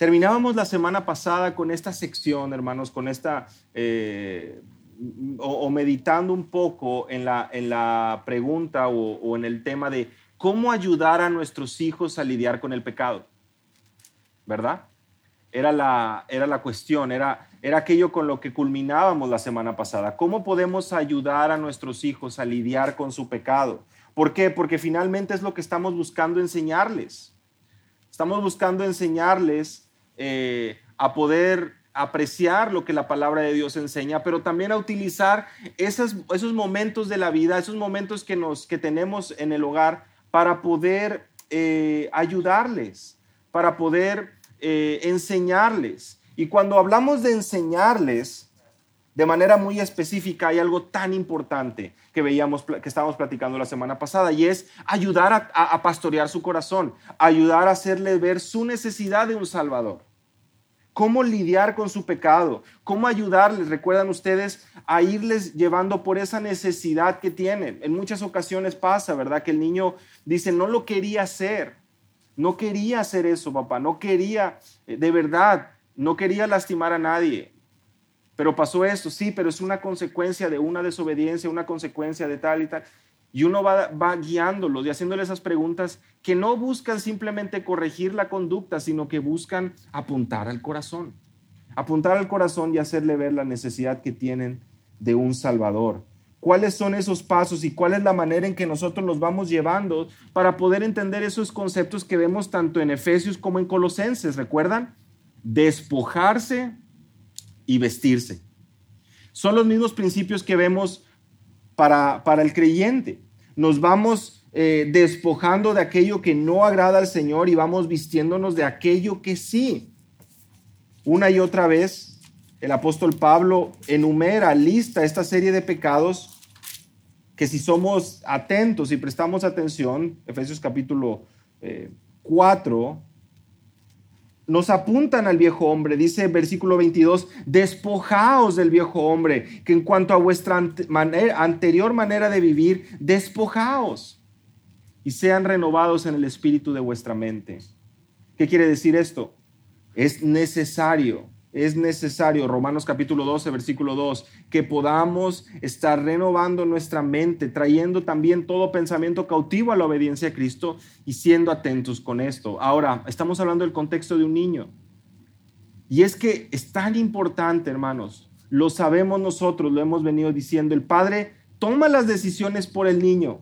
Terminábamos la semana pasada con esta sección, hermanos, con esta, eh, o, meditando un poco en la, en la pregunta o, o en el tema de cómo ayudar a nuestros hijos a lidiar con el pecado, ¿verdad? Era la, era la cuestión, era, era aquello con lo que culminábamos la semana pasada. ¿Cómo podemos ayudar a nuestros hijos a lidiar con su pecado? ¿Por qué? Porque finalmente es lo que estamos buscando enseñarles. Estamos buscando enseñarles eh, a poder apreciar lo que la palabra de Dios enseña, pero también a utilizar esos, esos momentos de la vida, esos momentos que, nos, que tenemos en el hogar para poder eh, ayudarles, para poder eh, enseñarles. Y cuando hablamos de enseñarles de manera muy específica, hay algo tan importante que veíamos, que estábamos platicando la semana pasada, y es ayudar a pastorear su corazón, ayudar a hacerle ver su necesidad de un Salvador cómo lidiar con su pecado, cómo ayudarles, recuerdan ustedes, a irles llevando por esa necesidad que tienen. En muchas ocasiones pasa, ¿verdad? Que el niño dice, no lo quería hacer, no quería hacer eso, papá, no quería, eh, de verdad, no quería lastimar a nadie. Pero pasó esto, sí, pero es una consecuencia de una desobediencia, una consecuencia de tal y tal. Y uno va, guiándolos y haciéndole esas preguntas que no buscan simplemente corregir la conducta, sino que buscan apuntar al corazón. Apuntar al corazón y hacerle ver la necesidad que tienen de un Salvador. ¿Cuáles son esos pasos y cuál es la manera en que nosotros los vamos llevando para poder entender esos conceptos que vemos tanto en Efesios como en Colosenses? ¿Recuerdan? Despojarse y vestirse. Son los mismos principios que vemos para, para el creyente. Nos vamos eh, despojando de aquello que no agrada al Señor y vamos vistiéndonos de aquello que sí. Una y otra vez, el apóstol Pablo enumera, lista esta serie de pecados que si somos atentos y prestamos atención, Efesios capítulo 4, eh, nos apuntan al viejo hombre. Dice versículo 22, despojaos del viejo hombre, que en cuanto a vuestra anterior manera de vivir, despojaos y sean renovados en el espíritu de vuestra mente. ¿Qué quiere decir esto? Es necesario es necesario, Romanos capítulo 12, versículo 2, que podamos estar renovando nuestra mente, trayendo también todo pensamiento cautivo a la obediencia a Cristo y siendo atentos con esto. Ahora, estamos hablando del contexto de un niño. Y es que es tan importante, hermanos, lo sabemos nosotros, lo hemos venido diciendo, el Padre toma las decisiones por el niño.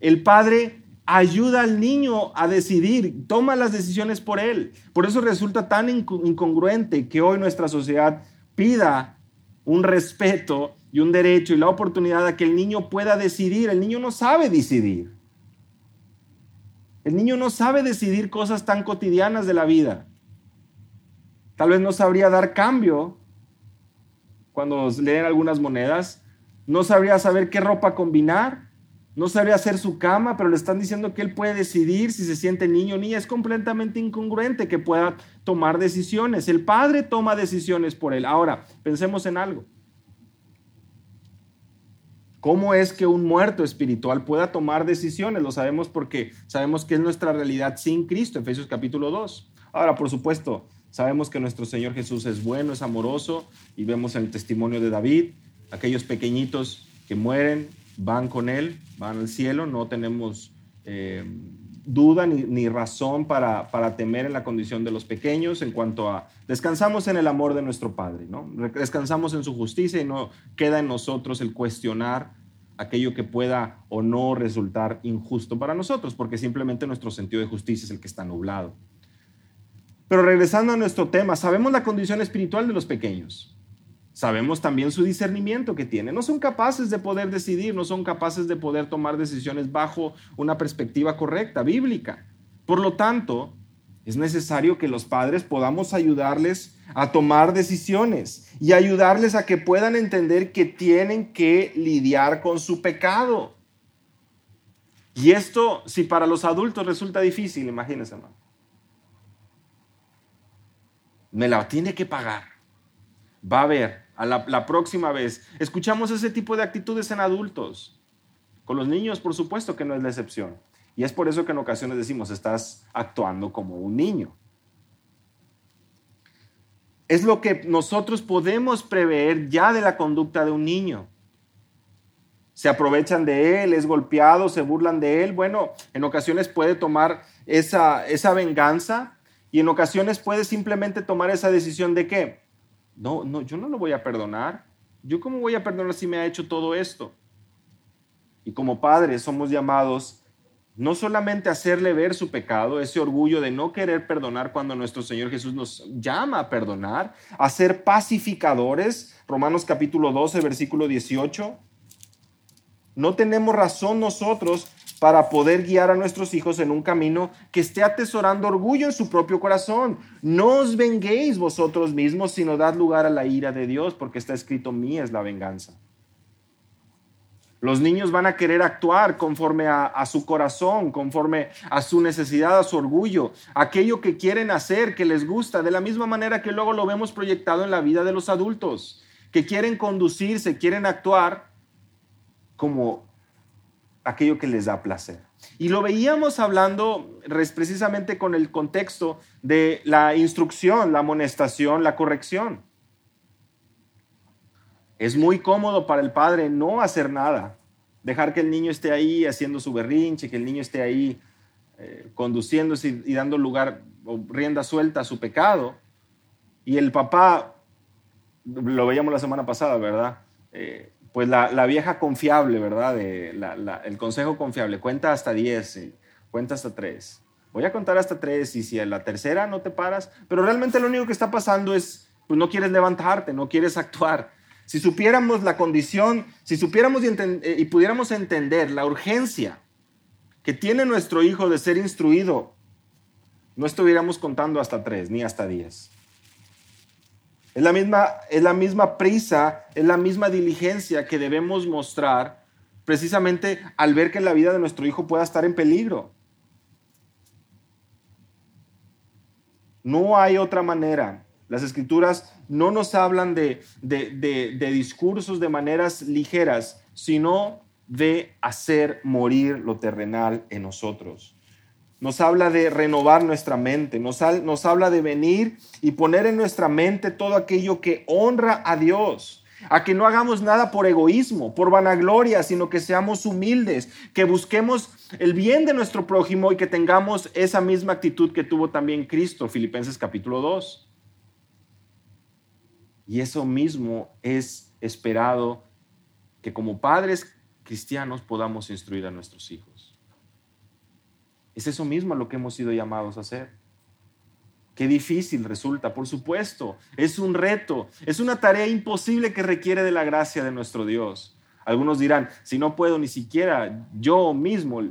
El Padre ayuda al niño a decidir, toma las decisiones por él. Por eso resulta tan incongruente que hoy nuestra sociedad pida un respeto y un derecho y la oportunidad a que el niño pueda decidir. El niño no sabe decidir. El niño no sabe decidir cosas tan cotidianas de la vida. Tal vez no sabría dar cambio cuando leen algunas monedas. No sabría saber qué ropa combinar no sabe hacer su cama, pero le están diciendo que él puede decidir si se siente niño o niña. Es completamente incongruente que pueda tomar decisiones. El padre toma decisiones por él. Ahora, pensemos en algo. ¿Cómo es que un muerto espiritual pueda tomar decisiones? Lo sabemos porque sabemos que es nuestra realidad sin Cristo, Efesios capítulo 2. Ahora, por supuesto, sabemos que nuestro Señor Jesús es bueno, es amoroso, y vemos en el testimonio de David, aquellos pequeñitos que mueren van con Él, van al cielo, no tenemos eh, duda ni, razón para, para, temer en la condición de los pequeños en cuanto a descansamos en el amor de nuestro Padre, ¿no? descansamos en su justicia y no queda en nosotros el cuestionar aquello que pueda o no resultar injusto para nosotros, porque simplemente nuestro sentido de justicia es el que está nublado. Pero regresando a nuestro tema, sabemos la condición espiritual de los pequeños. Sabemos también su discernimiento que tiene. No son capaces de poder decidir, no son capaces de poder tomar decisiones bajo una perspectiva correcta, bíblica. Por lo tanto, es necesario que los padres podamos ayudarles a tomar decisiones y ayudarles a que puedan entender que tienen que lidiar con su pecado. Y esto, si para los adultos resulta difícil, imagínense, hermano. Me la tiene que pagar. Va a haber a la, próxima vez. Escuchamos ese tipo de actitudes en adultos. Con los niños, por supuesto que no es la excepción. Y es por eso que en ocasiones decimos, estás actuando como un niño. es lo que nosotros podemos prever ya de la conducta de un niño. Se aprovechan de él, es golpeado, se burlan de él. Bueno, en ocasiones puede tomar esa, esa venganza y en ocasiones puede simplemente tomar esa decisión de que, no, no, yo no lo voy a perdonar. ¿Yo cómo voy a perdonar si me ha hecho todo esto? Y como padres somos llamados no solamente a hacerle ver su pecado, ese orgullo de no querer perdonar cuando nuestro Señor Jesús nos llama a perdonar, a ser pacificadores, Romanos capítulo 12, versículo 18. No tenemos razón nosotros para poder guiar a nuestros hijos en un camino que esté atesorando orgullo en su propio corazón. No os venguéis vosotros mismos, sino dad lugar a la ira de Dios, porque está escrito, mía es la venganza. Los niños van a querer actuar conforme a, a, su corazón, conforme a su necesidad, a su orgullo, aquello que quieren hacer, que les gusta, de la misma manera que luego lo vemos proyectado en la vida de los adultos, que quieren conducirse, quieren actuar como aquello que les da placer. Y lo veíamos hablando precisamente con el contexto de la instrucción, la amonestación, la corrección. Es muy cómodo para el padre no hacer nada, dejar que el niño esté ahí haciendo su berrinche, que el niño esté ahí eh, conduciéndose y, dando lugar o rienda suelta a su pecado. Y el papá, lo veíamos la semana pasada, ¿verdad? Eh, pues la, vieja confiable, ¿verdad? El consejo confiable, cuenta hasta 10, cuenta hasta 3. Voy a contar hasta 3 y si a la tercera no te paras, pero realmente lo único que está pasando es, pues no quieres levantarte, no quieres actuar. Si supiéramos la condición, si supiéramos y, eh, y pudiéramos entender la urgencia que tiene nuestro hijo de ser instruido, no estuviéramos contando hasta 3 ni hasta 10. Es la misma, es la misma prisa, es la misma diligencia que debemos mostrar precisamente al ver que la vida de nuestro hijo pueda estar en peligro. No hay otra manera. Las escrituras no nos hablan de, de, de, discursos de maneras ligeras, sino de hacer morir lo terrenal en nosotros nos habla de renovar nuestra mente, nos, habla de venir y poner en nuestra mente todo aquello que honra a Dios, a que no hagamos nada por egoísmo, por vanagloria, sino que seamos humildes, que busquemos el bien de nuestro prójimo y que tengamos esa misma actitud que tuvo también Cristo, Filipenses capítulo 2. Y eso mismo es esperado que como padres cristianos podamos instruir a nuestros hijos. Es eso mismo lo que hemos sido llamados a hacer. Qué difícil resulta, por supuesto. Es un reto, es una tarea imposible que requiere de la gracia de nuestro Dios. Algunos dirán, si no puedo ni siquiera yo mismo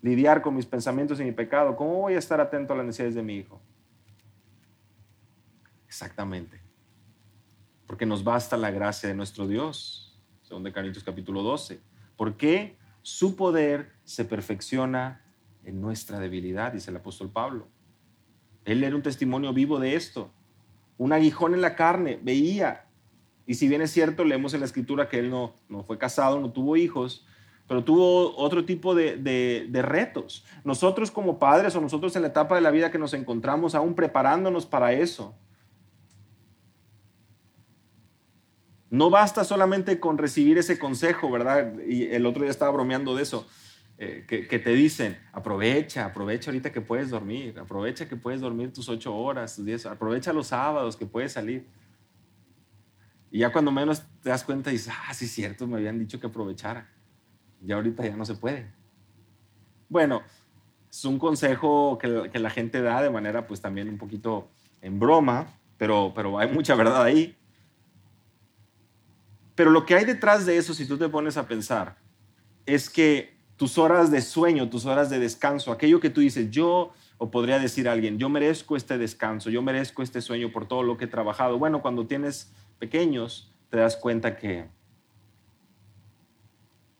lidiar con mis pensamientos y mi pecado, ¿cómo voy a estar atento a las necesidades de mi hijo? Exactamente. Porque nos basta la gracia de nuestro Dios, según de capítulo 12. Porque su poder se perfecciona en nuestra debilidad, dice el apóstol Pablo. Él era un testimonio vivo de esto. Un aguijón en la carne, veía. Y si bien es cierto, leemos en la escritura que él no, no fue casado, no tuvo hijos, pero tuvo otro tipo de, de, retos. Nosotros como padres o nosotros en la etapa de la vida que nos encontramos aún preparándonos para eso. No basta solamente con recibir ese consejo, ¿verdad? Y el otro día estaba bromeando de eso. Eh, que, te dicen, aprovecha, aprovecha ahorita que puedes dormir, aprovecha que puedes dormir tus ocho horas, tus diez, aprovecha los sábados que puedes salir. Y ya cuando menos te das cuenta dices, ah, sí, cierto, me habían dicho que aprovechara. Ya ahorita ya no se puede. Bueno, es un consejo que, que la gente da de manera pues también un poquito en broma, pero, pero hay mucha verdad ahí. Pero lo que hay detrás de eso, si tú te pones a pensar, es que tus horas de sueño, tus horas de descanso, aquello que tú dices, yo, o podría decir alguien, yo merezco este descanso, yo merezco este sueño por todo lo que he trabajado. Bueno, cuando tienes pequeños, te das cuenta que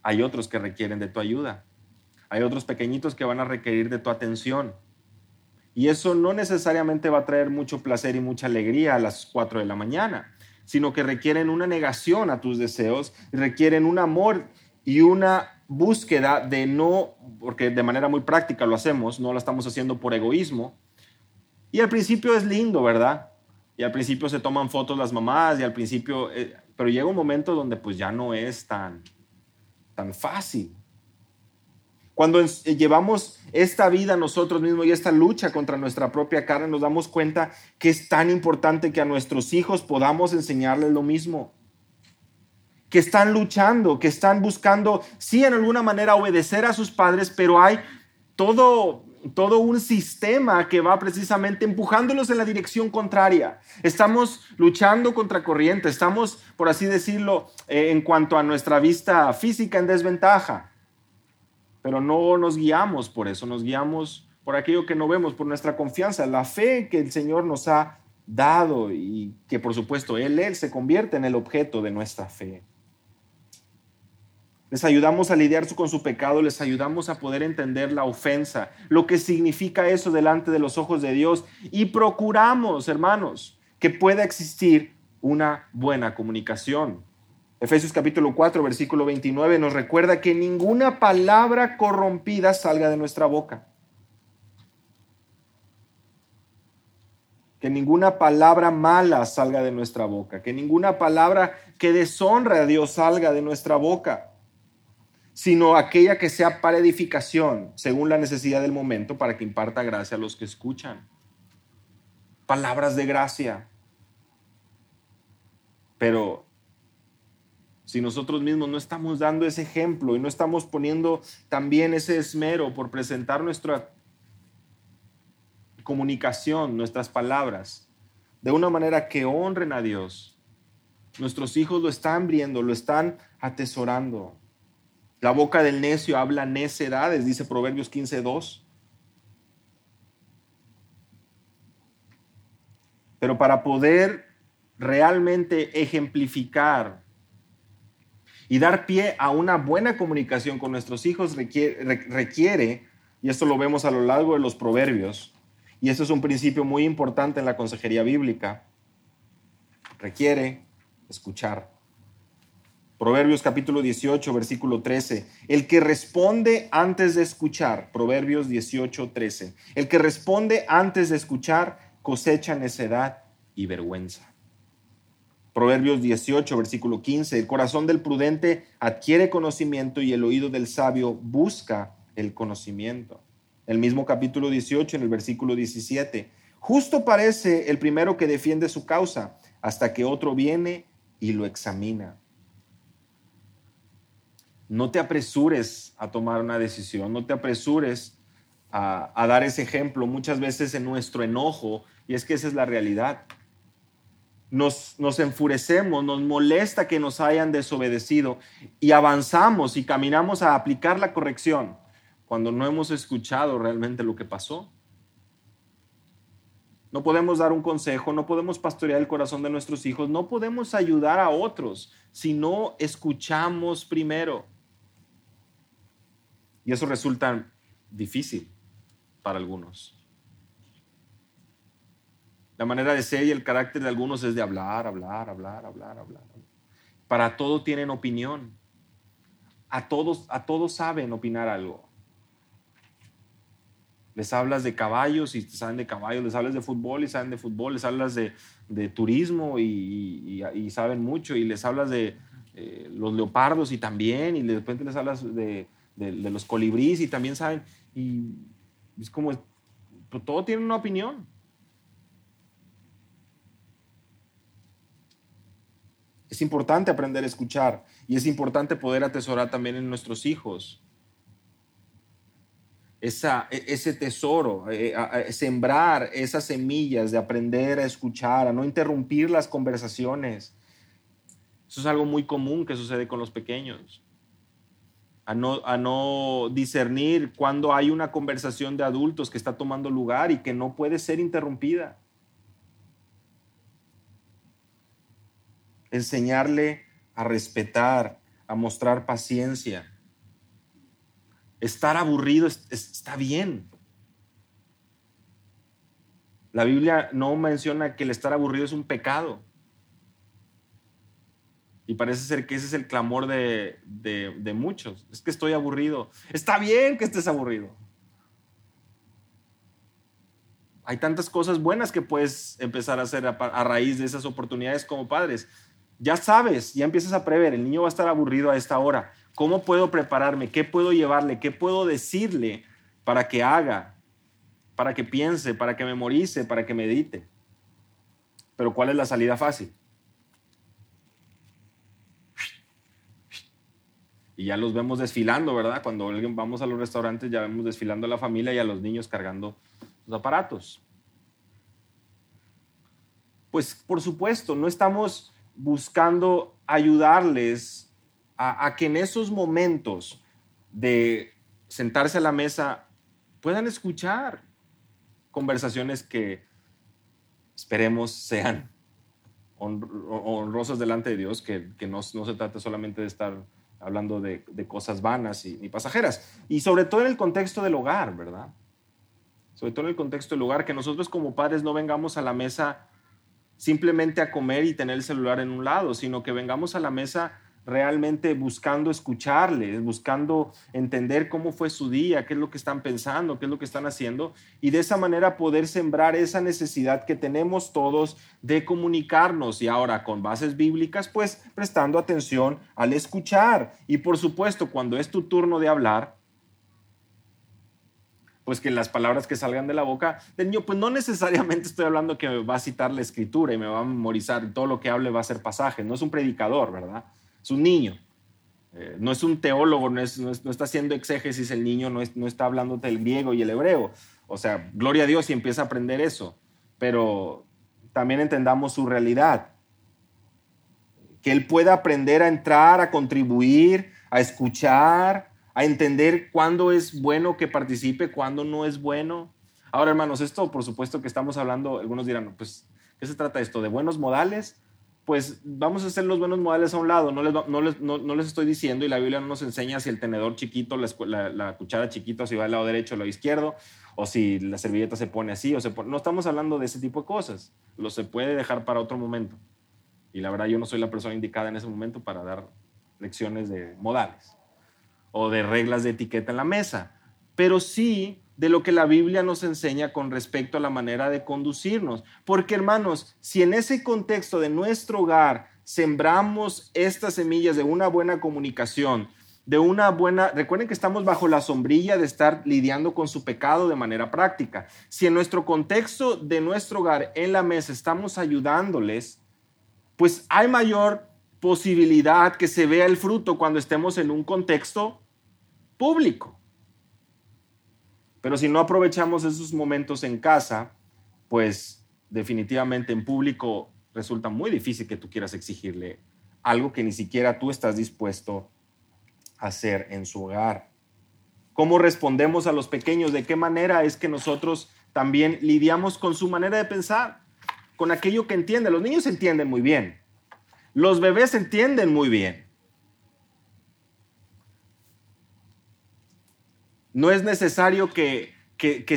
hay otros que requieren de tu ayuda. Hay otros pequeñitos que van a requerir de tu atención. Y eso no necesariamente va a traer mucho placer y mucha alegría a las 4 de la mañana, sino que requieren una negación a tus deseos, requieren un amor y una búsqueda de no, porque de manera muy práctica lo hacemos, no lo estamos haciendo por egoísmo. Y al principio es lindo, ¿verdad? y al principio se toman fotos las mamás y al principio, eh, pero llega un momento donde pues ya no es tan, tan fácil. Cuando eh, llevamos esta vida nosotros mismos y esta lucha contra nuestra propia carne, nos damos cuenta que es tan importante que a nuestros hijos podamos enseñarles lo mismo. Que están luchando, que están buscando, sí, en alguna manera obedecer a sus padres, pero hay todo todo un sistema que va precisamente empujándolos en la dirección contraria. Estamos luchando contra corriente, estamos, por así decirlo, eh, en cuanto a nuestra vista física en desventaja, pero no nos guiamos por eso, nos guiamos por aquello que no vemos, por nuestra confianza, la fe que el Señor nos ha dado y que por supuesto Él, Él se convierte en el objeto de nuestra fe les ayudamos a lidiar con su pecado, les ayudamos a poder entender la ofensa, lo que significa eso delante de los ojos de Dios y procuramos, hermanos, que pueda existir una buena comunicación. Efesios capítulo 4, versículo 29 nos recuerda que ninguna palabra corrompida salga de nuestra boca. Que ninguna palabra mala salga de nuestra boca, que ninguna palabra que deshonra a Dios salga de nuestra boca sino aquella que sea para edificación, según la necesidad del momento, para que imparta gracia a los que escuchan. Palabras de gracia. Pero si nosotros mismos no estamos dando ese ejemplo y no estamos poniendo también ese esmero por presentar nuestra comunicación, nuestras palabras, de una manera que honren a Dios, nuestros hijos lo están viendo, lo están atesorando. La boca del necio habla necedades, dice Proverbios 15.2. Pero para poder realmente ejemplificar y dar pie a una buena comunicación con nuestros hijos requiere, requiere, y esto lo vemos a lo largo de los proverbios, y esto es un principio muy importante en la consejería bíblica, requiere escuchar. Proverbios capítulo 18, versículo 13. El que responde antes de escuchar, Proverbios 18, 13. El que responde antes de escuchar cosecha necedad y vergüenza. Proverbios 18, versículo 15. El corazón del prudente adquiere conocimiento y el oído del sabio busca el conocimiento. El mismo capítulo 18, en el versículo 17. Justo parece el primero que defiende su causa, hasta que otro viene y lo examina no te apresures a tomar una decisión, no te apresures a, dar ese ejemplo muchas veces en nuestro enojo, y es que esa es la realidad. Nos, enfurecemos, nos molesta que nos hayan desobedecido y avanzamos y caminamos a aplicar la corrección cuando no hemos escuchado realmente lo que pasó. No podemos dar un consejo, no podemos pastorear el corazón de nuestros hijos, no podemos ayudar a otros si no escuchamos primero. Y eso resulta difícil para algunos. La manera de ser y el carácter de algunos es de hablar, hablar, hablar, hablar, hablar. Para todo tienen opinión. A todos, a todos saben opinar algo. Les hablas de caballos y saben de caballos, les hablas de fútbol y saben de fútbol, les hablas de, turismo y, saben mucho, y les hablas de eh, los leopardos y también, y de repente les hablas de, de, los colibríes y también saben, y es como, pues, todo tiene una opinión. Es importante aprender a escuchar y es importante poder atesorar también en nuestros hijos esa, e, ese tesoro, eh, sembrar esas semillas de aprender a escuchar, a no interrumpir las conversaciones. Eso es algo muy común que sucede con los pequeños a no, discernir cuando hay una conversación de adultos que está tomando lugar y que no puede ser interrumpida. Enseñarle a respetar, a mostrar paciencia. Estar aburrido está bien. La Biblia no menciona que el estar aburrido es un pecado. Y parece ser que ese es el clamor de, muchos. Es que estoy aburrido. Está bien que estés aburrido. Hay tantas cosas buenas que puedes empezar a hacer a, raíz de esas oportunidades como padres. Ya sabes, ya empiezas a prever, el niño va a estar aburrido a esta hora. ¿Cómo puedo prepararme? ¿Qué puedo llevarle? ¿Qué puedo decirle para que haga? Para que piense, para que memorice, para que medite. Pero ¿cuál es la salida fácil? Y ya los vemos desfilando, ¿verdad? Cuando vamos a los restaurantes ya vemos desfilando a la familia y a los niños cargando los aparatos. Pues por supuesto, no estamos buscando ayudarles a, que en esos momentos de sentarse a la mesa puedan escuchar conversaciones que esperemos sean honrosas delante de Dios, que, no, se trate solamente de estar hablando de, cosas vanas y, pasajeras. Y sobre todo en el contexto del hogar, ¿verdad? Sobre todo en el contexto del hogar, que nosotros como padres no vengamos a la mesa simplemente a comer y tener el celular en un lado, sino que vengamos a la mesa realmente buscando escucharles, buscando entender cómo fue su día, qué es lo que están pensando, qué es lo que están haciendo, y de esa manera poder sembrar esa necesidad que tenemos todos de comunicarnos y ahora con bases bíblicas, pues prestando atención al escuchar. Y por supuesto, cuando es tu turno de hablar, pues que las palabras que salgan de la boca del niño, pues no necesariamente estoy hablando que me va a citar la escritura y me va a memorizar, todo lo que hable va a ser pasaje, no es un predicador, ¿verdad? Es un niño. Eh, no es un teólogo, no, está haciendo exégesis el niño, no, está hablando del griego y el hebreo. O sea, gloria a Dios y empieza a aprender eso. Pero también entendamos su realidad. Que él pueda aprender a entrar, a contribuir, a escuchar, a entender cuándo es bueno que participe, cuándo no es bueno. Ahora, hermanos, esto por supuesto que estamos hablando, algunos dirán, pues, ¿qué se trata esto? ¿De buenos modales? Pues vamos a hacer los buenos modales a un lado. No les, estoy diciendo y la Biblia no nos enseña si el tenedor chiquito, la, cuchara chiquita, si va al lado derecho o al lado izquierdo, o si la servilleta se pone así o No estamos hablando de ese tipo de cosas. Lo se puede dejar para otro momento. Y la verdad yo no soy la persona indicada en ese momento para dar lecciones de modales o de reglas de etiqueta en la mesa. Pero sí de lo que la Biblia nos enseña con respecto a la manera de conducirnos. Porque hermanos, si en ese contexto de nuestro hogar sembramos estas semillas de una buena comunicación, de una buena, recuerden que estamos bajo la sombrilla de estar lidiando con su pecado de manera práctica. Si en nuestro contexto de nuestro hogar, en la mesa, estamos ayudándoles, pues hay mayor posibilidad que se vea el fruto cuando estemos en un contexto público. Pero si no aprovechamos esos momentos en casa, pues definitivamente en público resulta muy difícil que tú quieras exigirle algo que ni siquiera tú estás dispuesto a hacer en su hogar. ¿Cómo respondemos a los pequeños? ¿De qué manera es que nosotros también lidiamos con su manera de pensar? Con aquello que entienden. Los niños entienden muy bien. Los bebés entienden muy bien. No es necesario que,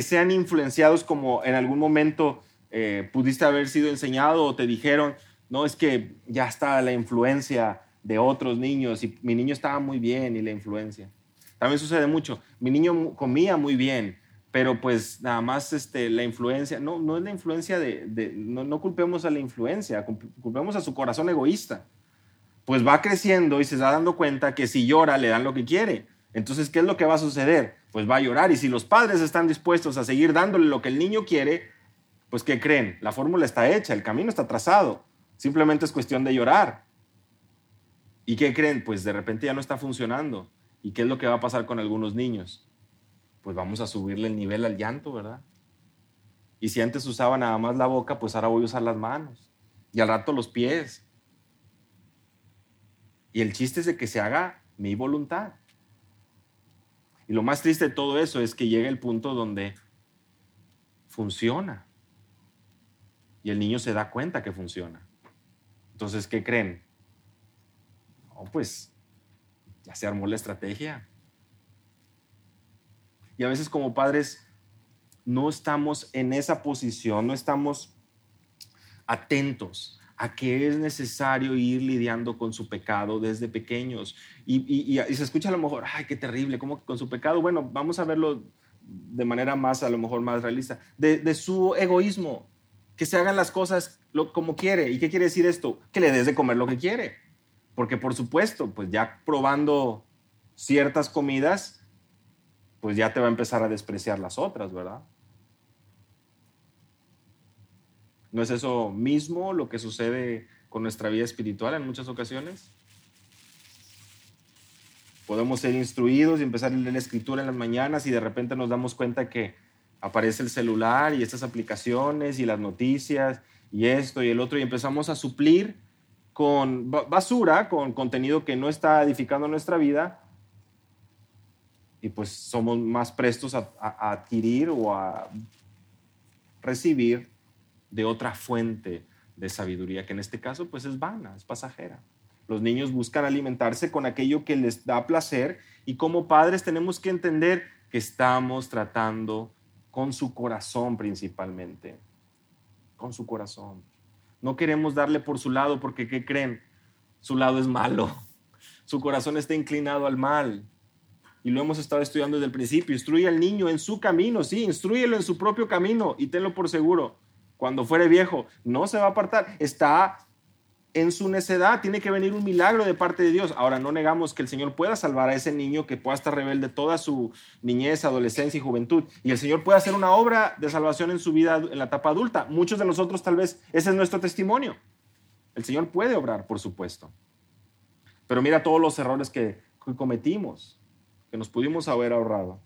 sean influenciados como en algún momento eh, pudiste haber sido enseñado o te dijeron, no, es que ya está la influencia de otros niños y mi niño estaba muy bien y la influencia. También sucede mucho, mi niño comía muy bien, pero pues nada más este, la influencia, no, no es la influencia de, no, no culpemos a la influencia, culpemos a su corazón egoísta. Pues va creciendo y se está dando cuenta que si llora le dan lo que quiere. Entonces, ¿qué es lo que va a suceder? pues va a llorar. Y si los padres están dispuestos a seguir dándole lo que el niño quiere, pues ¿qué creen? La fórmula está hecha, el camino está trazado. Simplemente es cuestión de llorar. ¿Y qué creen? Pues de repente ya no está funcionando. ¿Y qué es lo que va a pasar con algunos niños? Pues vamos a subirle el nivel al llanto, ¿verdad? Y si antes usaba nada más la boca, pues ahora voy a usar las manos. Y al rato los pies. Y el chiste es de que se haga mi voluntad. Y lo más triste de todo eso es que llega el punto donde funciona. Y el niño se da cuenta que funciona. Entonces, ¿qué creen? No, pues ya se armó la estrategia. Y a veces como padres no estamos en esa posición, no estamos atentos a que es necesario ir lidiando con su pecado desde pequeños. Y, se escucha a lo mejor, ay, qué terrible, ¿cómo con su pecado? Bueno, vamos a verlo de manera más, a lo mejor más realista, de, su egoísmo, que se hagan las cosas como quiere. ¿Y qué quiere decir esto? Que le des de comer lo que quiere. Porque por supuesto, pues ya probando ciertas comidas, pues ya te va a empezar a despreciar las otras, ¿verdad? ¿No es eso mismo lo que sucede con nuestra vida espiritual en muchas ocasiones? Podemos ser instruidos y empezar a leer la escritura en las mañanas y de repente nos damos cuenta que aparece el celular y estas aplicaciones y las noticias y esto y el otro y empezamos a suplir con basura, con contenido que no está edificando nuestra vida y pues somos más prestos a, a adquirir o a recibir de otra fuente de sabiduría, que en este caso pues es vana, es pasajera. Los niños buscan alimentarse con aquello que les da placer y como padres tenemos que entender que estamos tratando con su corazón principalmente, con su corazón. No queremos darle por su lado porque, ¿qué creen? Su lado es malo. Su corazón está inclinado al mal. Y lo hemos estado estudiando desde el principio. Instruye al niño en su camino, sí, instruyelo en su propio camino y tenlo por seguro cuando fuere viejo, no se va a apartar. Está en su necedad, tiene que venir un milagro de parte de Dios. Ahora, no negamos que el Señor pueda salvar a ese niño que pueda estar rebelde toda su niñez, adolescencia y juventud. Y el Señor puede hacer una obra de salvación en su vida en la etapa adulta. Muchos de nosotros tal vez ese es nuestro testimonio. El Señor puede obrar, por supuesto. Pero mira todos los errores que, cometimos, que nos pudimos haber ahorrado.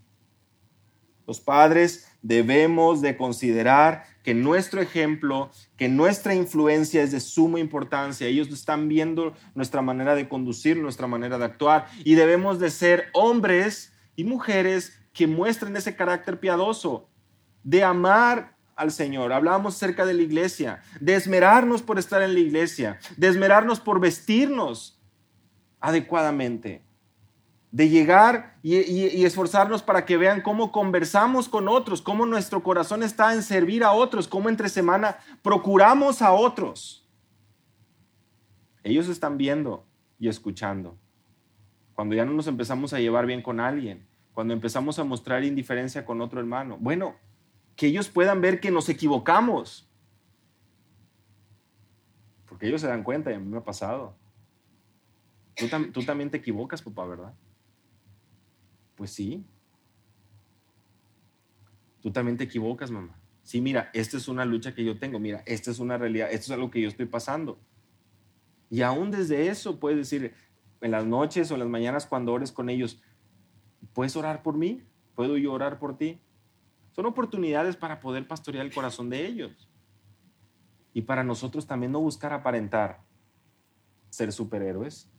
Los padres debemos de considerar que nuestro ejemplo, que nuestra influencia es de suma importancia. Ellos están viendo nuestra manera de conducir, nuestra manera de actuar y debemos de ser hombres y mujeres que muestren ese carácter piadoso, de amar al Señor. Hablábamos acerca de la iglesia, de esmerarnos por estar en la iglesia, de esmerarnos por vestirnos adecuadamente de llegar y, esforzarnos para que vean cómo conversamos con otros, cómo nuestro corazón está en servir a otros, cómo entre semana procuramos a otros. Ellos están viendo y escuchando. Cuando ya no nos empezamos a llevar bien con alguien, cuando empezamos a mostrar indiferencia con otro hermano, bueno, que ellos puedan ver que nos equivocamos. Porque ellos se dan cuenta y a mí me ha pasado. Tú, tú también te equivocas, papá, ¿verdad? Pues sí. Tú también te equivocas, mamá. Sí, mira, esta es una lucha que yo tengo. Mira, esta es una realidad. Esto es algo que yo estoy pasando. Y aún desde eso puedes decir, en las noches o las mañanas cuando ores con ellos, ¿puedes orar por mí? ¿Puedo yo orar por ti? Son oportunidades para poder pastorear el corazón de ellos. Y para nosotros también no buscar aparentar ser superhéroes,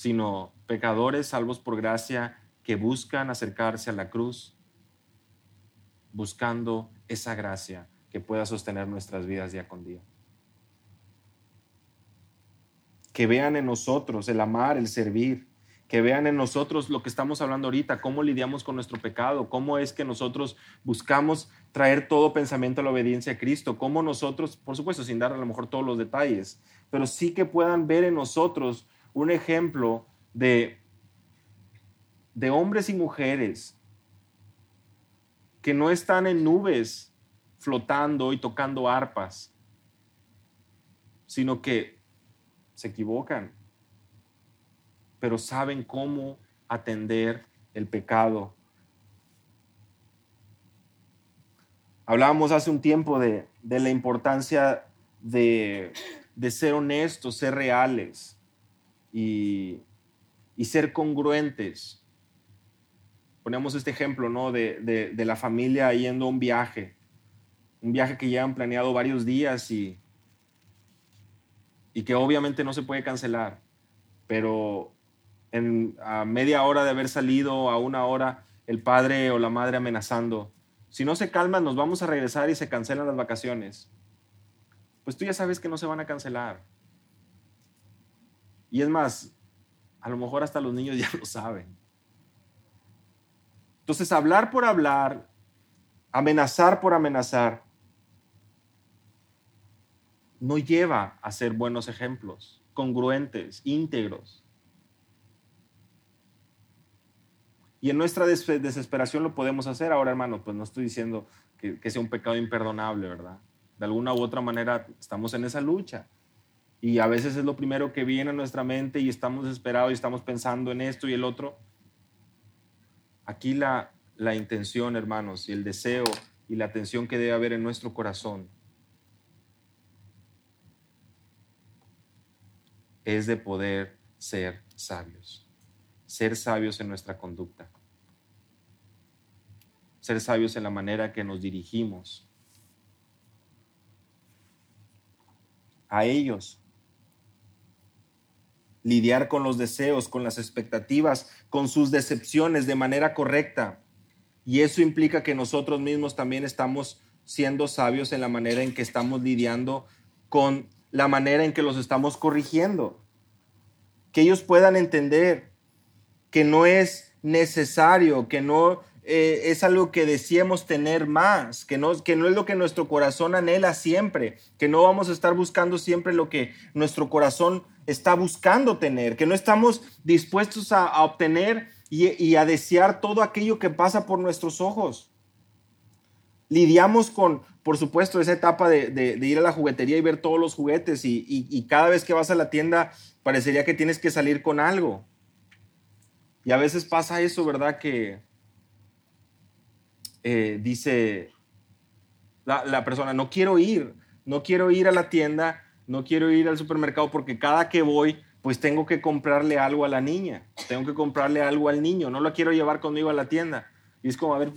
sino pecadores salvos por gracia que buscan acercarse a la cruz, buscando esa gracia que pueda sostener nuestras vidas día con día. Que vean en nosotros el amar, el servir, que vean en nosotros lo que estamos hablando ahorita, cómo lidiamos con nuestro pecado, cómo es que nosotros buscamos traer todo pensamiento a la obediencia a Cristo, cómo nosotros, por supuesto, sin dar a lo mejor todos los detalles, pero sí que puedan ver en nosotros un ejemplo de, de hombres y mujeres que no están en nubes flotando y tocando arpas, sino que se equivocan, pero saben cómo atender el pecado. Hablábamos hace un tiempo de, de la importancia de, de ser honestos, ser reales y, ser congruentes. Ponemos este ejemplo ¿no? de, la familia yendo a un viaje, un viaje que ya han planeado varios días y, y que obviamente no se puede cancelar, pero en, a media hora de haber salido, a una hora, el padre o la madre amenazando, si no se calman nos vamos a regresar y se cancelan las vacaciones. Pues tú ya sabes que no se van a cancelar. Y es más, a lo mejor hasta los niños ya lo saben. Entonces, hablar por hablar, amenazar por amenazar, no lleva a ser buenos ejemplos, congruentes, íntegros. Y en nuestra desesperación lo podemos hacer. Ahora, hermano, pues no estoy diciendo que, que sea un pecado imperdonable, ¿verdad? De alguna u otra manera estamos en esa lucha. Y a veces es lo primero que viene a nuestra mente y estamos desesperados y estamos pensando en esto y el otro. Aquí la, la intención, hermanos, y el deseo y la atención que debe haber en nuestro corazón es de poder ser sabios, ser sabios en nuestra conducta, ser sabios en la manera que nos dirigimos a ellos, lidiar con los deseos, con las expectativas, con sus decepciones de manera correcta. Y eso implica que nosotros mismos también estamos siendo sabios en la manera en que estamos lidiando con la manera en que los estamos corrigiendo. Que ellos puedan entender que no es necesario, que no eh, es algo que deseemos tener más, que no, que no es lo que nuestro corazón anhela siempre, que no vamos a estar buscando siempre lo que nuestro corazón está buscando tener, que no estamos dispuestos a, obtener y, a desear todo aquello que pasa por nuestros ojos. Lidiamos con, por supuesto, esa etapa de, ir a la juguetería y ver todos los juguetes y, cada vez que vas a la tienda parecería que tienes que salir con algo. Y a veces pasa eso, ¿verdad? Que eh, dice la, la persona, no quiero ir, no quiero ir a la tienda no quiero ir al supermercado porque cada que voy, pues tengo que comprarle algo a la niña, tengo que comprarle algo al niño, no lo quiero llevar conmigo a la tienda. Y es como, a ver,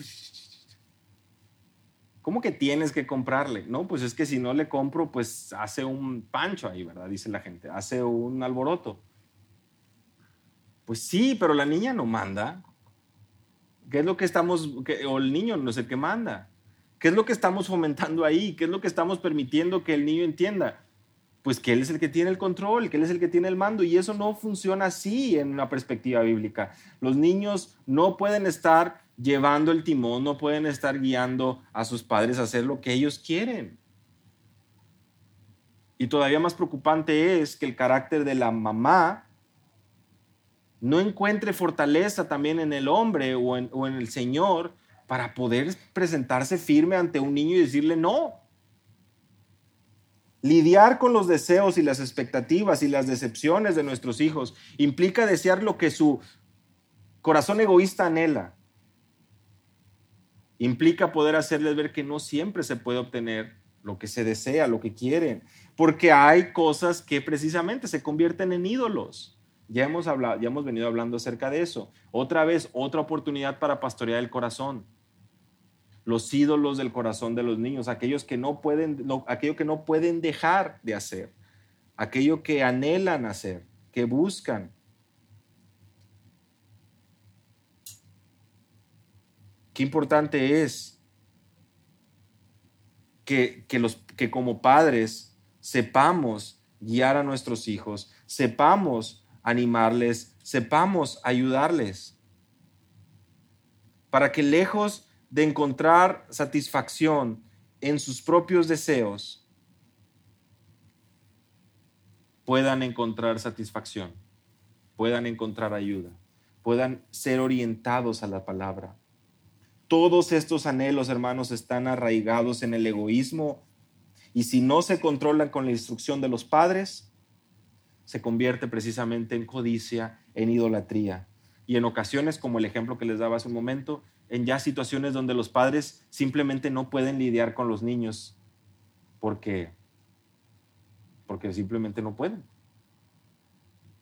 ¿cómo que tienes que comprarle? No, pues es que si no le compro, pues hace un pancho ahí, ¿verdad? Dice la gente, hace un alboroto. Pues sí, pero la niña no manda. ¿Qué es lo que estamos, o el niño no es el que manda? ¿Qué es lo que estamos fomentando ahí? ¿Qué es lo que estamos permitiendo que el niño entienda? pues que Él es el que tiene el control, que Él es el que tiene el mando. Y eso no funciona así en una perspectiva bíblica. Los niños no pueden estar llevando el timón, no pueden estar guiando a sus padres a hacer lo que ellos quieren. Y todavía más preocupante es que el carácter de la mamá no encuentre fortaleza también en el hombre o en, el Señor para poder presentarse firme ante un niño y decirle no. Lidiar con los deseos y las expectativas y las decepciones de nuestros hijos implica desear lo que su corazón egoísta anhela. Implica poder hacerles ver que no siempre se puede obtener lo que se desea, lo que quieren, porque hay cosas que precisamente se convierten en ídolos. Ya hemos, hablado, ya hemos venido hablando acerca de eso. Otra vez, otra oportunidad para pastorear el corazón los ídolos del corazón de los niños, aquellos que no pueden, aquello que no pueden dejar de hacer, aquello que anhelan hacer, que buscan. Qué importante es que, que, los, que como padres sepamos guiar a nuestros hijos, sepamos animarles, sepamos ayudarles, para que lejos de encontrar satisfacción en sus propios deseos, puedan encontrar satisfacción, puedan encontrar ayuda, puedan ser orientados a la palabra. Todos estos anhelos, hermanos, están arraigados en el egoísmo y si no se controlan con la instrucción de los padres, se convierte precisamente en codicia, en idolatría. Y en ocasiones, como el ejemplo que les daba hace un momento, en ya situaciones donde los padres simplemente no pueden lidiar con los niños porque, porque simplemente no pueden.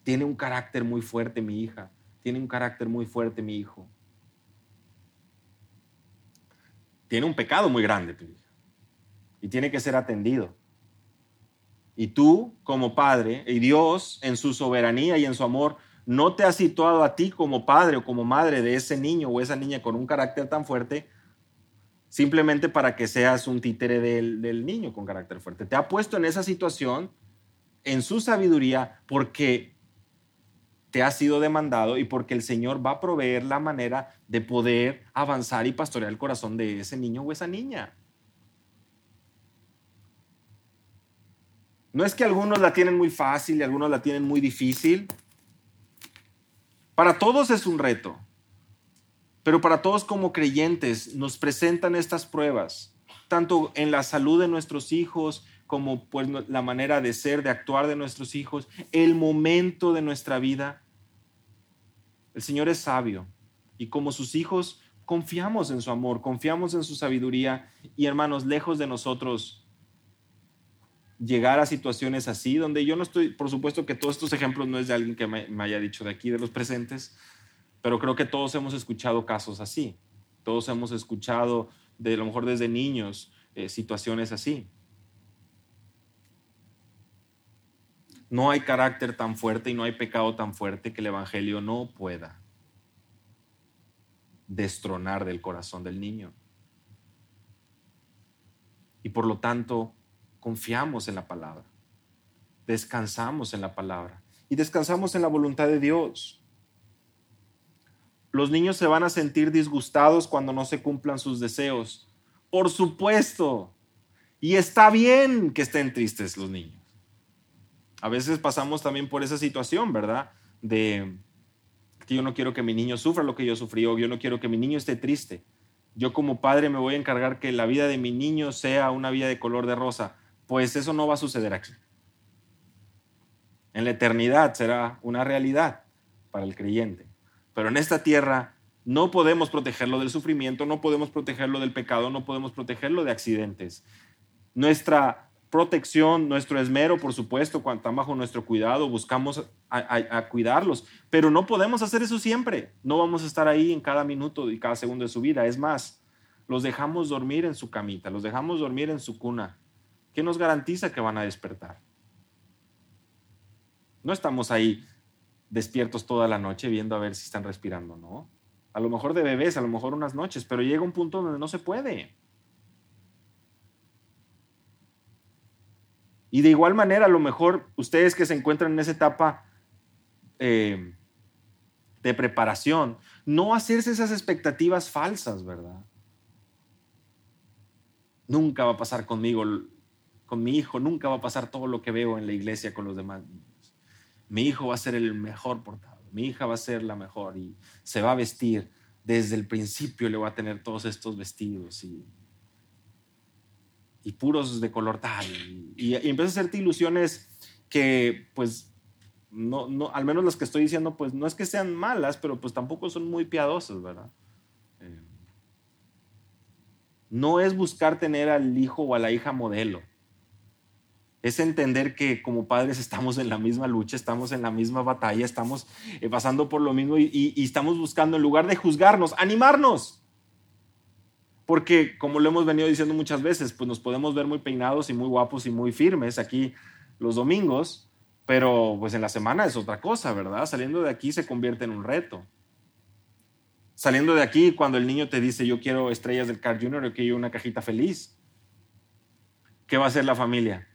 Tiene un carácter muy fuerte mi hija, tiene un carácter muy fuerte mi hijo. Tiene un pecado muy grande tu hija y tiene que ser atendido. Y tú, como padre, y Dios en su soberanía y en su amor, no te ha situado a ti como padre o como madre de ese niño o esa niña con un carácter tan fuerte simplemente para que seas un títere del, niño con carácter fuerte. Te ha puesto en esa situación en su sabiduría porque te ha sido demandado y porque el Señor va a proveer la manera de poder avanzar y pastorear el corazón de ese niño o esa niña. No es que algunos la tienen muy fácil y algunos la tienen muy difícil. Para todos es un reto. Pero para todos como creyentes nos presentan estas pruebas, tanto en la salud de nuestros hijos como pues, la manera de ser, de actuar de nuestros hijos, el momento de nuestra vida. El Señor es sabio y como sus hijos confiamos en su amor, confiamos en su sabiduría y hermanos, lejos de nosotros llegar a situaciones así, donde yo no estoy, por supuesto que todos estos ejemplos no es de alguien que me, haya dicho de aquí, de los presentes, pero creo que todos hemos escuchado casos así, todos hemos escuchado, de lo mejor desde niños, eh, situaciones así. No hay carácter tan fuerte y no hay pecado tan fuerte que el Evangelio no pueda destronar del corazón del niño. Y por lo tanto, confiamos en la palabra, descansamos en la palabra y descansamos en la voluntad de Dios. Los niños se van a sentir disgustados cuando no se cumplan sus deseos. Por supuesto. Y está bien que estén tristes los niños. A veces pasamos también por esa situación, ¿verdad? De que yo no quiero que mi niño sufra lo que yo sufrí o yo no quiero que mi niño esté triste. Yo como padre me voy a encargar que la vida de mi niño sea una vida de color de rosa. Pues eso no va a suceder aquí. En la eternidad será una realidad para el creyente. Pero en esta tierra no podemos protegerlo del sufrimiento, no podemos protegerlo del pecado, no podemos protegerlo de accidentes. Nuestra protección, nuestro esmero, por supuesto, cuando están bajo nuestro cuidado, buscamos a, cuidarlos, pero no podemos hacer eso siempre. No vamos a estar ahí en cada minuto y cada segundo de su vida. Es más, los dejamos dormir en su camita, los dejamos dormir en su cuna. ¿Qué nos garantiza que van a despertar? No estamos ahí despiertos toda la noche viendo a ver si están respirando, ¿no? A lo mejor de bebés, a lo mejor unas noches, pero llega un punto donde no se puede. Y de igual manera, a lo mejor ustedes que se encuentran en esa etapa eh, de preparación, no hacerse esas expectativas falsas, ¿verdad? Nunca va a pasar conmigo, con mi hijo, nunca va a pasar todo lo que veo en la iglesia con los demás niños. Mi hijo va a ser el mejor portado, mi hija va a ser la mejor y se va a vestir. Desde el principio le va a tener todos estos vestidos y y puros de color tal. Y, y, empiezas a hacerte ilusiones que, pues, no, no, al menos las que estoy diciendo, pues no es que sean malas, pero pues tampoco son muy piadosas, ¿verdad? Eh, no es buscar tener al hijo o a la hija modelo. Es entender que como padres estamos en la misma lucha, estamos en la misma batalla, estamos eh, pasando por lo mismo y estamos buscando, en lugar de juzgarnos, animarnos porque como lo hemos venido diciendo muchas veces, pues nos podemos ver muy peinados y muy guapos y muy firmes aquí los domingos, pero pues en la semana es otra cosa, ¿verdad? Saliendo de aquí se convierte en un reto. Saliendo de aquí, cuando el niño te dice, yo quiero estrellas del Car Junior, yo quiero una cajita feliz, ¿qué va a hacer la familia?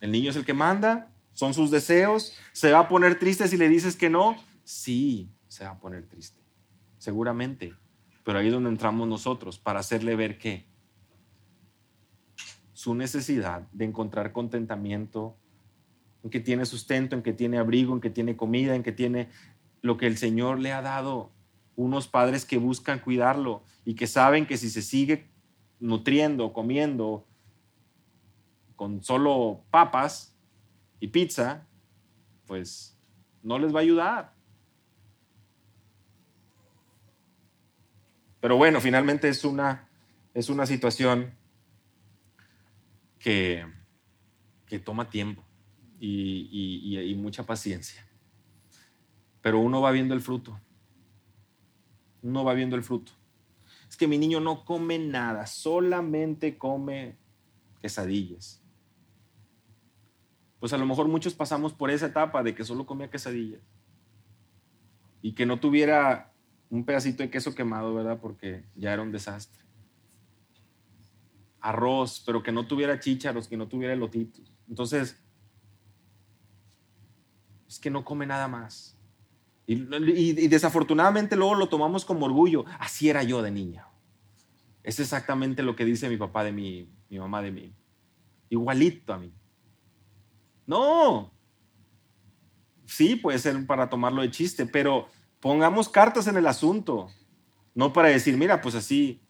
El niño es el que manda, son sus deseos, se va a poner triste si le dices que no. Sí, se va a poner triste, seguramente. Pero ahí es donde entramos nosotros, para hacerle ver que su necesidad de encontrar contentamiento, en que tiene sustento, en que tiene abrigo, en que tiene comida, en que tiene lo que el Señor le ha dado. Unos padres que buscan cuidarlo y que saben que si se sigue nutriendo, comiendo con solo papas y pizza, pues no les va a ayudar. Pero bueno, finalmente es una, es una situación que, que toma tiempo y, y mucha paciencia. Pero uno va viendo el fruto. Uno va viendo el fruto. Es que mi niño no come nada, solamente come quesadillas. Pues a lo mejor muchos pasamos por esa etapa de que solo comía quesadillas y que no tuviera un pedacito de queso quemado, ¿verdad? Porque ya era un desastre. Arroz, pero que no tuviera chícharos, que no tuviera elotitos. Entonces, es que no come nada más. Y, desafortunadamente luego lo tomamos como orgullo. Así era yo de niña. Es exactamente lo que dice mi papá de mí, mi mamá de mí. Igualito a mí. No. Sí, puede ser para tomarlo de chiste, pero Pongamos cartas en el asunto, no para decir, mira, pues así.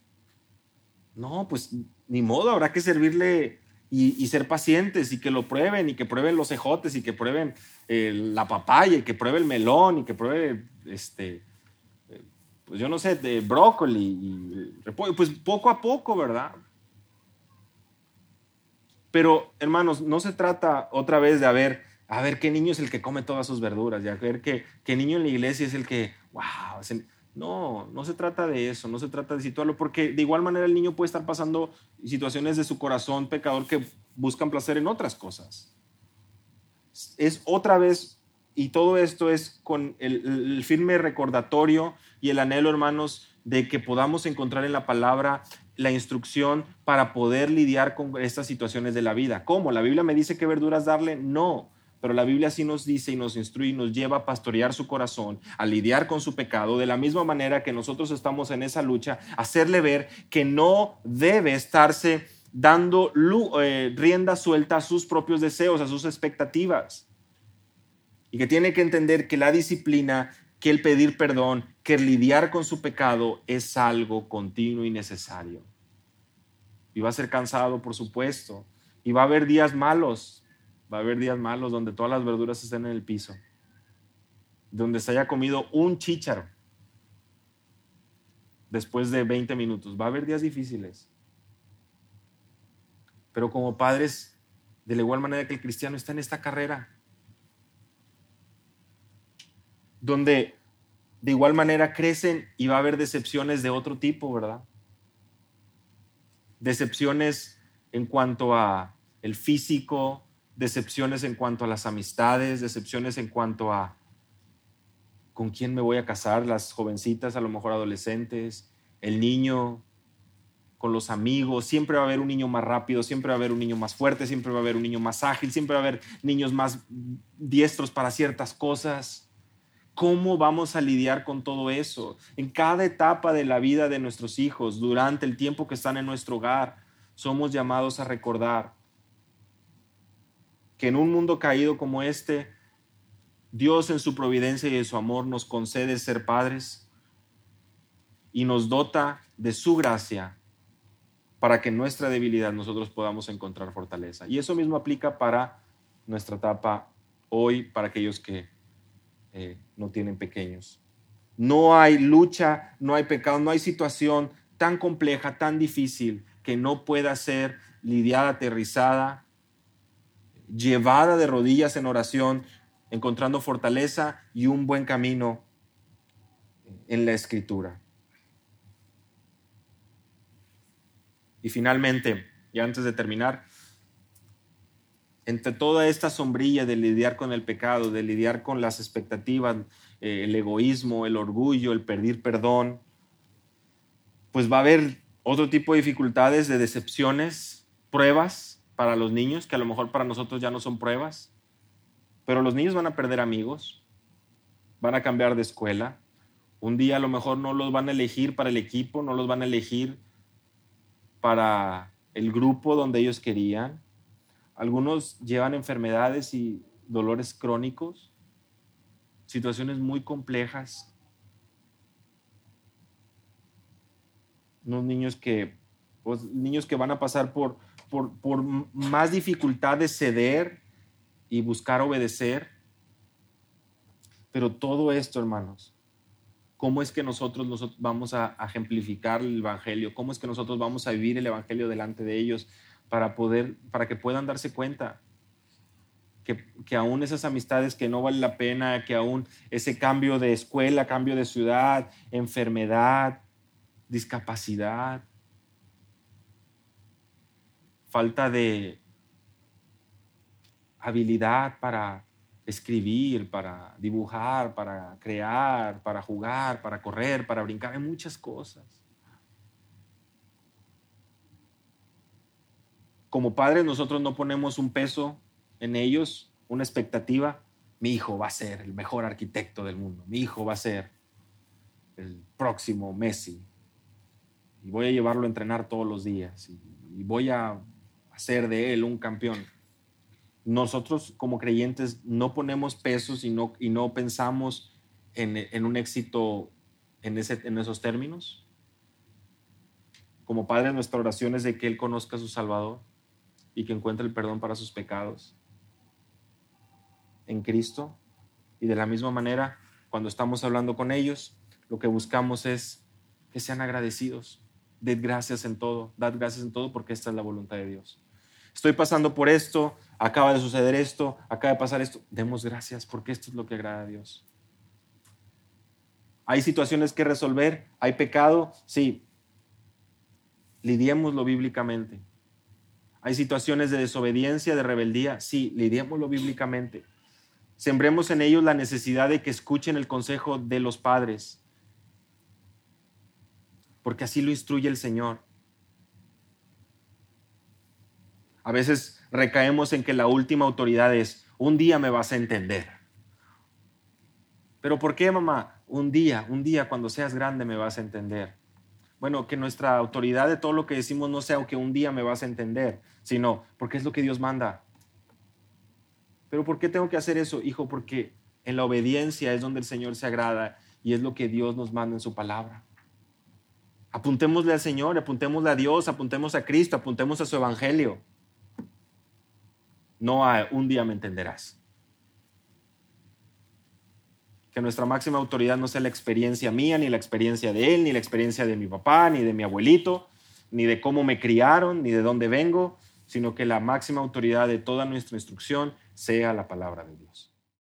No, pues ni modo, habrá que servirle y, ser pacientes y que lo prueben y que prueben los ejotes y que prueben eh, la papaya y que pruebe el melón y que pruebe, este, eh, pues yo no sé, de brócoli y pues poco a poco, ¿verdad? Pero hermanos, no se trata otra vez de a ver, a ver qué niño es el que come todas sus verduras, y a ver qué, niño en la iglesia es el que, wow, no, no se trata de eso, no se trata de situarlo, porque de igual manera el niño puede estar pasando situaciones de su corazón pecador que buscan placer en otras cosas. Es otra vez, y todo esto es con el, firme recordatorio y el anhelo, hermanos, de que podamos encontrar en la palabra la instrucción para poder lidiar con estas situaciones de la vida. ¿Cómo? ¿La Biblia me dice qué verduras darle? No pero la Biblia sí nos dice y nos instruye y nos lleva a pastorear su corazón, a lidiar con su pecado, de la misma manera que nosotros estamos en esa lucha, hacerle ver que no debe estarse dando eh, rienda suelta a sus propios deseos, a sus expectativas. Y que tiene que entender que la disciplina, que el pedir perdón, que lidiar con su pecado es algo continuo y necesario. Y va a ser cansado, por supuesto. Y va a haber días malos, Va a haber días malos donde todas las verduras estén en el piso, donde se haya comido un chícharo después de 20 minutos. Va a haber días difíciles. Pero como padres, de la igual manera que el cristiano está en esta carrera, donde de igual manera crecen y va a haber decepciones de otro tipo, ¿verdad? Decepciones en cuanto a el físico, decepciones en cuanto a las amistades, decepciones en cuanto a con quién me voy a casar, las jovencitas, a lo mejor adolescentes, el niño con los amigos, siempre va a haber un niño más rápido, siempre va a haber un niño más fuerte, siempre va a haber un niño más ágil, siempre va a haber niños más diestros para ciertas cosas. ¿Cómo vamos a lidiar con todo eso? En cada etapa de la vida de nuestros hijos, durante el tiempo que están en nuestro hogar, somos llamados a recordar que en un mundo caído como este, Dios en su providencia y en su amor nos concede ser padres y nos dota de su gracia para que en nuestra debilidad nosotros podamos encontrar fortaleza. Y eso mismo aplica para nuestra etapa hoy, para aquellos que eh, no tienen pequeños. No hay lucha, no hay pecado, no hay situación tan compleja, tan difícil, que no pueda ser lidiada, aterrizada llevada de rodillas en oración, encontrando fortaleza y un buen camino en la escritura. Y finalmente, y antes de terminar, entre toda esta sombrilla de lidiar con el pecado, de lidiar con las expectativas, eh, el egoísmo, el orgullo, el pedir perdón, pues va a haber otro tipo de dificultades, de decepciones, pruebas, para los niños, que a lo mejor para nosotros ya no son pruebas, pero los niños van a perder amigos, van a cambiar de escuela, un día a lo mejor no los van a elegir para el equipo, no los van a elegir para el grupo donde ellos querían. Algunos llevan enfermedades y dolores crónicos, situaciones muy complejas. Unos niños que, pues, niños que van a pasar por por, más dificultad de ceder y buscar obedecer. Pero todo esto, hermanos, ¿cómo es que nosotros, nosotros vamos a, ejemplificar el Evangelio? ¿Cómo es que nosotros vamos a vivir el Evangelio delante de ellos para, poder, para que puedan darse cuenta? Que, que, aún esas amistades que no vale la pena, que aún ese cambio de escuela, cambio de ciudad, enfermedad, discapacidad, falta de habilidad para escribir, para dibujar, para crear, para jugar, para correr, para brincar, hay muchas cosas. Como padres nosotros no ponemos un peso en ellos, una expectativa. Mi hijo va a ser el mejor arquitecto del mundo, mi hijo va a ser el próximo Messi. Y voy a llevarlo a entrenar todos los días y voy a hacer de él un campeón. Nosotros como creyentes no ponemos pesos y no, y no pensamos en, un éxito en, ese, en esos términos? Como Padre, nuestra oración es de que Él conozca a su Salvador y que encuentre el perdón para sus pecados en Cristo. Y de la misma manera, cuando estamos hablando con ellos, lo que buscamos es que sean agradecidos. Ded gracias en todo, dad gracias en todo porque esta es la voluntad de Dios. Estoy pasando por esto, acaba de suceder esto, acaba de pasar esto. Demos gracias porque esto es lo que agrada a Dios. Hay situaciones que resolver, hay pecado, sí. Lidiémoslo bíblicamente. Hay situaciones de desobediencia, de rebeldía, sí, lidiémoslo bíblicamente. Sembremos en ellos la necesidad de que escuchen el consejo de los padres, porque así lo instruye el Señor. A veces recaemos en que la última autoridad es, un día me vas a entender. Pero ¿por qué, mamá? Un día, un día cuando seas grande me vas a entender. Bueno, que nuestra autoridad de todo lo que decimos no sea que un día me vas a entender, sino porque es lo que Dios manda. Pero ¿por qué tengo que hacer eso, hijo? Porque en la obediencia es donde el Señor se agrada y es lo que Dios nos manda en su palabra. Apuntémosle al Señor, apuntémosle a Dios, apuntemos a Cristo, apuntemos a su Evangelio. No a un día me entenderás. Que nuestra máxima autoridad no sea la experiencia mía, ni la experiencia de él, ni la experiencia de mi papá, ni de mi abuelito, ni de cómo me criaron, ni de dónde vengo, sino que la máxima autoridad de toda nuestra instrucción sea la palabra de Dios.